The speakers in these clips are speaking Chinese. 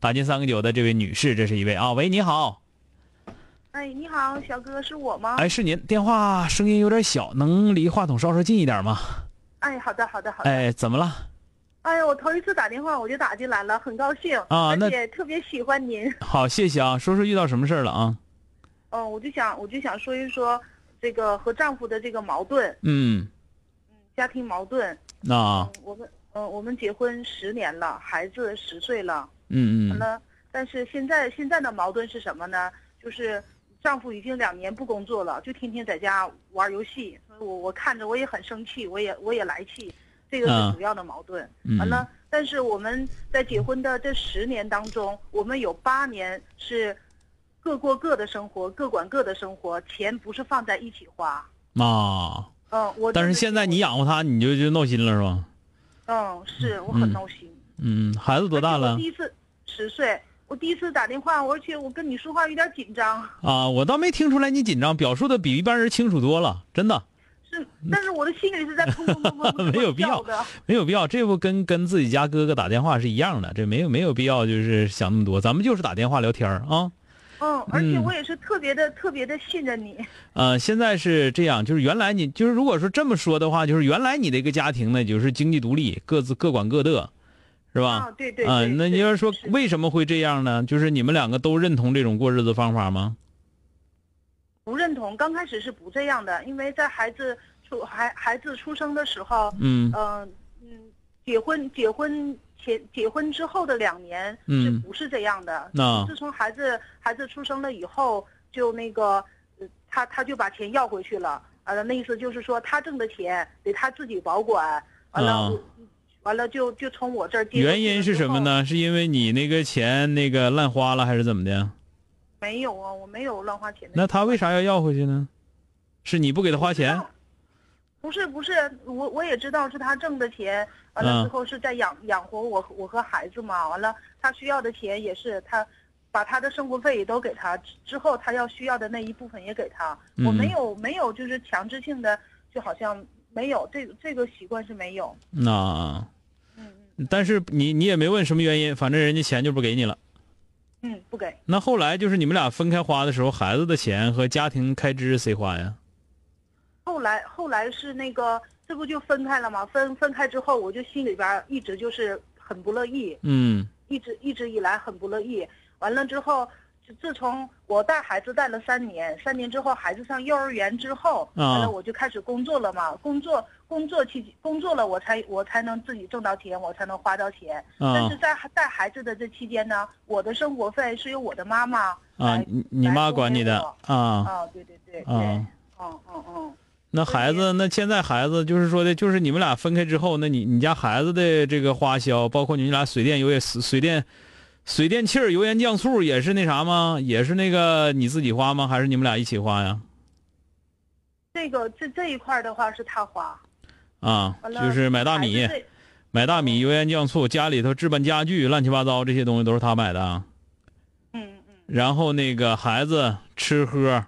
打进三个九的这位女士，这是一位啊，喂，你好，哎，你好，小哥，是我吗？哎，是您，电话声音有点小，能离话筒稍稍近一点吗？哎，好的，好的，好的。哎，怎么了？哎呀，我头一次打电话我就打进来了，很高兴啊那而且特别喜欢您。好，谢谢啊，说说遇到什么事儿了啊？嗯，我就想，我就想说一说这个和丈夫的这个矛盾，嗯，家庭矛盾。那嗯，我们，嗯，我们结婚十年了，孩子十岁了，嗯嗯完了，但是现在现在的矛盾是什么呢？就是丈夫已经两年不工作了，就天天在家玩游戏，所以我我看着我也很生气，我也我也来气，这个啊是主要的矛盾。嗯，完了，但是我们在结婚的这十年当中，我们有八年是各过各的生活，各管各的生活，钱不是放在一起花。啊，嗯，我但是现在你养活他，你就就闹心了是吧？嗯，是我很嗯闹心。嗯，孩子多大了第？一次十岁，我第一次打电话，而且我跟你说话有点紧张，啊，我倒没听出来你紧张，表述的比一般人清楚多了，真的是，但是我的心里是在砰砰砰 没有必要。没有必要。这不跟跟自己家哥哥打电话是一样的，这没有没有必要就是想那么多，咱们就是打电话聊天儿啊。嗯，而且嗯我也是特别的特别的信任你。呃，现在是这样，就是原来你就是如果说这么说的话，就是原来你这个家庭呢，就是经济独立，各自各管各的，是吧？啊，对对啊、那你要说为什么会这样呢？就是你们两个都认同这种过日子方法吗？不认同，刚开始是不这样的，因为在孩子出孩孩子出生的时候，嗯嗯嗯，结婚结婚前结婚之后的两年嗯是不是这样的？那自从孩子孩子出生了以后，就那个，呃他他就把钱要回去了，完了那意思就是说他挣的钱得他自己保管，完了、完了就就从我这儿原因是什么？呢？是因为你那个钱那个烂花了，还是怎么的？没有啊，我没有乱花钱的。那他为啥要要回去呢？是你不给他花钱？不是不是，我我也知道是他挣的钱，完了嗯之后是在养、养活我我和孩子嘛，完了他需要的钱也是他把他的生活费也都给他，之之后他要需要的那一部分也给他，我嗯没有没有就是强制性的，就好像没有这个这个习惯是没有，那，但是你你也没问什么原因，反正人家钱就不给你了。嗯，不给。那后来就是你们俩分开花的时候，孩子的钱和家庭开支谁花呀？后来后来是那个这不就分开了吗？分分开之后，我就心里边一直就是很不乐意，嗯一直一直以来很不乐意。完了之后，自自从我带孩子带了三年，三年之后孩子上幼儿园之后，啊完了我就开始工作了嘛。工作工作期工作了，我才我才能自己挣到钱，我才能花到钱。但啊是在带孩子的这期间呢，我的生活费是由我的妈妈啊，来你你妈管你的啊啊，对对对对，啊。嗯嗯嗯。那孩子，那现在孩子就是说的，就是你们俩分开之后，那你你家孩子的这个花销，包括你们俩水电油也水电水电气儿、油盐酱醋也是那啥吗？也是那个你自己花吗？还是你们俩一起花呀？这个这这一块儿的话是他花，啊，就是买大米买大米、油盐酱醋，家里头置办家具、乱七八糟这些东西都是他买的啊。嗯嗯，然后那个孩子吃喝，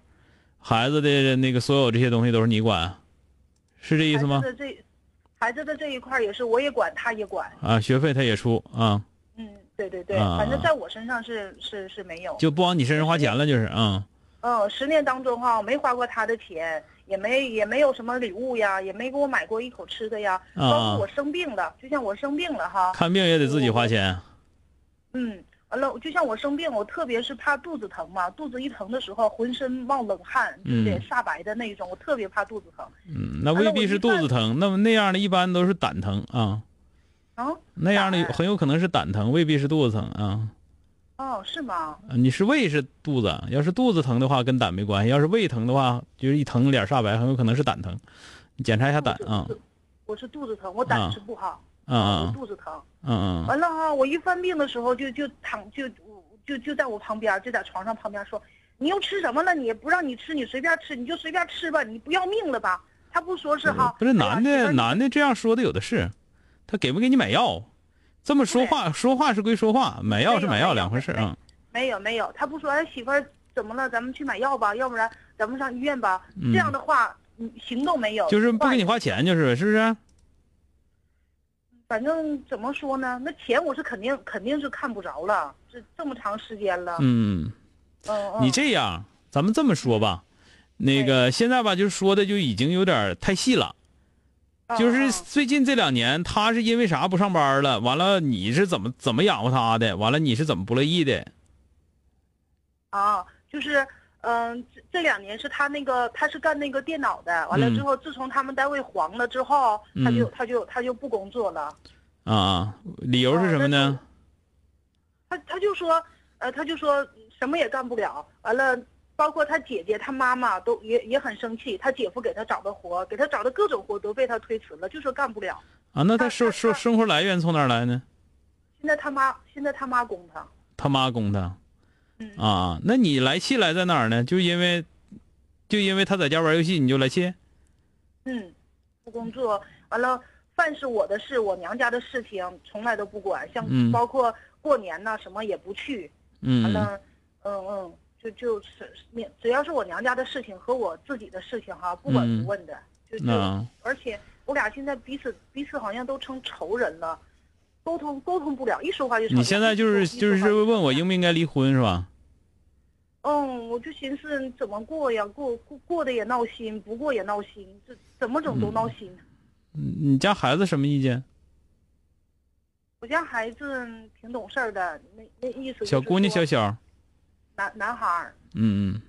孩子的那个所有这些东西都是你管，是这意思吗孩？子的这孩子的这一块也是我也管，他也管。啊，学费他也出啊，嗯，对对对，啊反正在我身上是是是没有。就不往你身上花钱了，就是啊。嗯，十年当中哈、没花过他的钱，也没也没有什么礼物呀，也没给我买过一口吃的呀。包啊括我生病了，就像我生病了哈，看病也得自己花钱。嗯，完了，就像我生病，我特别是怕肚子疼嘛，肚子一疼的时候，浑身冒冷汗，嗯对，煞白的那种，我特别怕肚子疼。嗯，那未必是肚子疼，那么那样的一般都是胆疼啊，啊，那样的很有可能是胆疼，未必是肚子疼啊。哦，是吗？啊你是胃是肚子，要是肚子疼的话跟胆没关系，要是胃疼的话，就是一疼脸煞白，很有可能是胆疼。你检查一下胆啊我是，肚子疼，我胆啊是不好，嗯我嗯肚子疼。嗯嗯完了哈，我一犯病的时候就就躺就就就在我旁边，就在床上旁边说，你又吃什么了？你不让你吃，你随便吃，你就随便吃吧，你不要命了吧？他不说是哈，不是男的，男的这样说的有的是，他给不给你买药？这么说话，说话是归说话，买药是买药两回事啊。没有没有，他不说哎媳妇儿怎么了？咱们去买药吧，要不然咱们上医院吧。嗯这样的话，嗯行动没有，就是不给你花钱，就是是不是？反正怎么说呢？那钱我是肯定肯定是看不着了，这这么长时间了。嗯，嗯嗯，你这样，咱们这么说吧，那个现在吧，就是说的就已经有点太细了。嗯就是嗯最近这两年，他是因为啥不上班了？完了，你是怎么怎么养活他的？完了，你是怎么不乐意的？啊，就是嗯、这这两年是他那个他是干那个电脑的，完了嗯之后，自从他们单位黄了之后，他就嗯他就他就不工作了。啊啊，理由是什么呢？他他就说，呃，他就说什么也干不了，完了，包括他姐姐、他妈妈都也也很生气，他姐夫给他找的活，给他找的各种活都被他推辞了，就说干不了。啊，那他生生生活来源从哪儿来呢？现在他妈现在他妈供他，他妈供他。嗯啊，那你来气来在哪儿呢？就因为，就因为他在家玩游戏，你就来气？嗯，不工作，完了，饭是我的事，我娘家的事情从来都不管，像嗯包括过年呐什么也不去，完嗯了，嗯嗯，就就是只要是我娘家的事情和我自己的事情哈，不管嗯不问的，就就啊而且我俩现在彼此彼此好像都成仇人了，沟通沟通不了，一说话就吵。你现在就是就是问我应不应该离婚是吧？嗯，我就寻思怎么过呀，过过过的也闹心，不过也闹心，这怎么整都闹心。嗯你家孩子什么意见？我家孩子挺懂事儿的，那那意思就是小姑娘、小小，男男孩儿，嗯嗯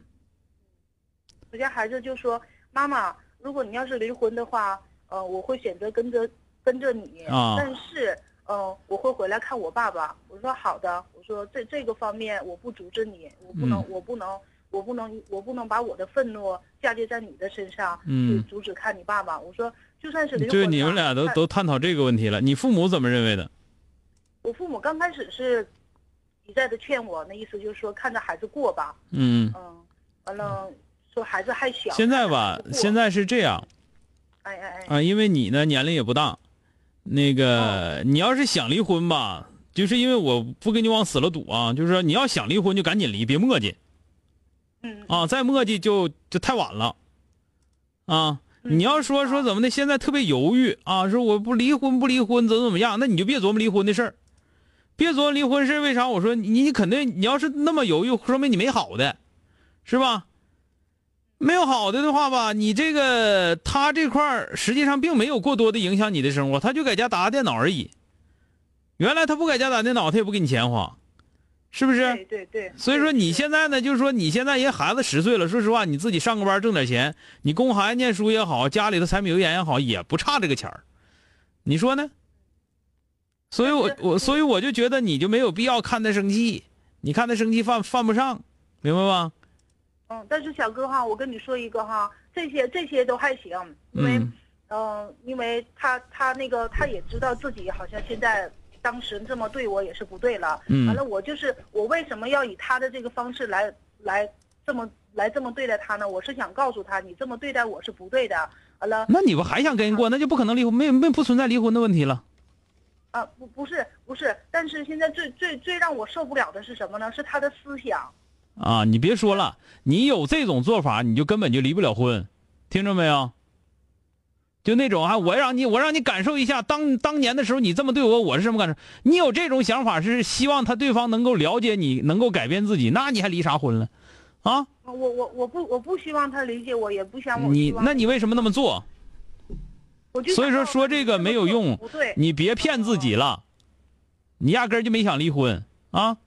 我家孩子就说：“妈妈，如果你要是离婚的话，呃，我会选择跟着跟着你，啊但是，呃，我会回来看我爸爸。”我说：“好的。”我说：“这这个方面我不阻止你，我不能，嗯我不能，我不能，我不能把我的愤怒嫁接在你的身上，嗯去阻止看你爸爸。”我说：“就算是离婚吧，就是你们俩都都探讨这个问题了，你父母怎么认为的？我父母刚开始是一再的劝我，那意思就是说看着孩子过吧，嗯，嗯，完了说孩子还小。现在吧现在是这样。哎哎哎，啊，因为你呢年龄也不大，那哦。个你要是想离婚吧，就是因为我不跟你往死了赌啊，就是说你要想离婚就赶紧离，别磨叽嗯。啊，再磨叽就就太晚了。啊。嗯你要说说怎么的，现在特别犹豫啊，说我不离婚不离婚怎么怎么样，那你就别琢磨离婚的事儿，别琢磨离婚事为啥？我说你你肯定你要是那么犹豫，说明你没好的，是吧？没有好的的话吧，你这个他这块儿实际上并没有过多的影响你的生活，他就在家打打电脑而已。原来他不在家打电脑，他也不给你钱花，是不是？对对对。所以说你现在呢，就是说你现在人孩子十岁了，说实话，你自己上个班挣点钱，你供孩子念书也好，家里头柴米油盐也好，也不差这个钱儿，你说呢？所以我我所以我就觉得你就没有必要看他生气，你看他生气犯犯不上，明白吗？嗯，但是小哥哈，我跟你说一个哈，这些这些都还行，因为嗯嗯、因为他他那个他也知道自己好像现在当时这么对我也是不对了，嗯完了我就是我为什么要以他的这个方式来来这么来这么对待他呢？我是想告诉他，你这么对待我是不对的。完了那你不还想跟人过，那就不可能离婚，没没不存在离婚的问题了。啊，不不是不是，但是现在最最最让我受不了的是什么呢？是他的思想。啊，你别说了，你有这种做法，你就根本就离不了婚，听着没有？就那种啊，我让你，我让你感受一下当当年的时候你这么对我，我是什么感受？你有这种想法，是希望他对方能够了解你，能够改变自己，那你还离啥婚了？啊，我我我不我不希望他理解我，也不想我你那你为什么那么做？所以说说这个没有用，你别骗自己了，你压根儿就没想离婚啊。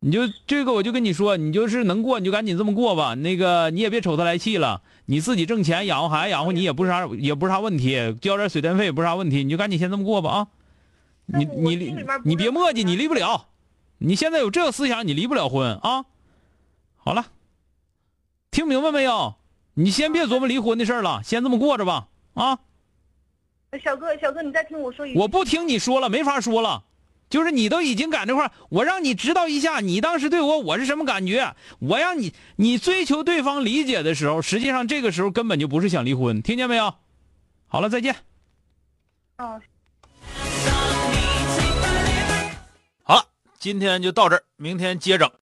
你就这个，我就跟你说，你就是能过，你就赶紧这么过吧。那个你也别瞅他来气了，你自己挣钱养活孩子，养活你也不是啥，也不是啥问题，交点水电费也不是啥问题，你就赶紧先这么过吧啊。你你离你别磨叽，你离不了。你现在有这个思想，你离不了婚啊。好了，听明白没有？你先别琢磨离婚的事了，先这么过着吧啊。小哥，小哥，你再听我说一句。我不听你说了，没法说了。就是你都已经赶这块我让你知道一下，你当时对我我是什么感觉。我让你你追求对方理解的时候，实际上这个时候根本就不是想离婚，听见没有？好了，再见。哦。好了，今天就到这儿，明天接整。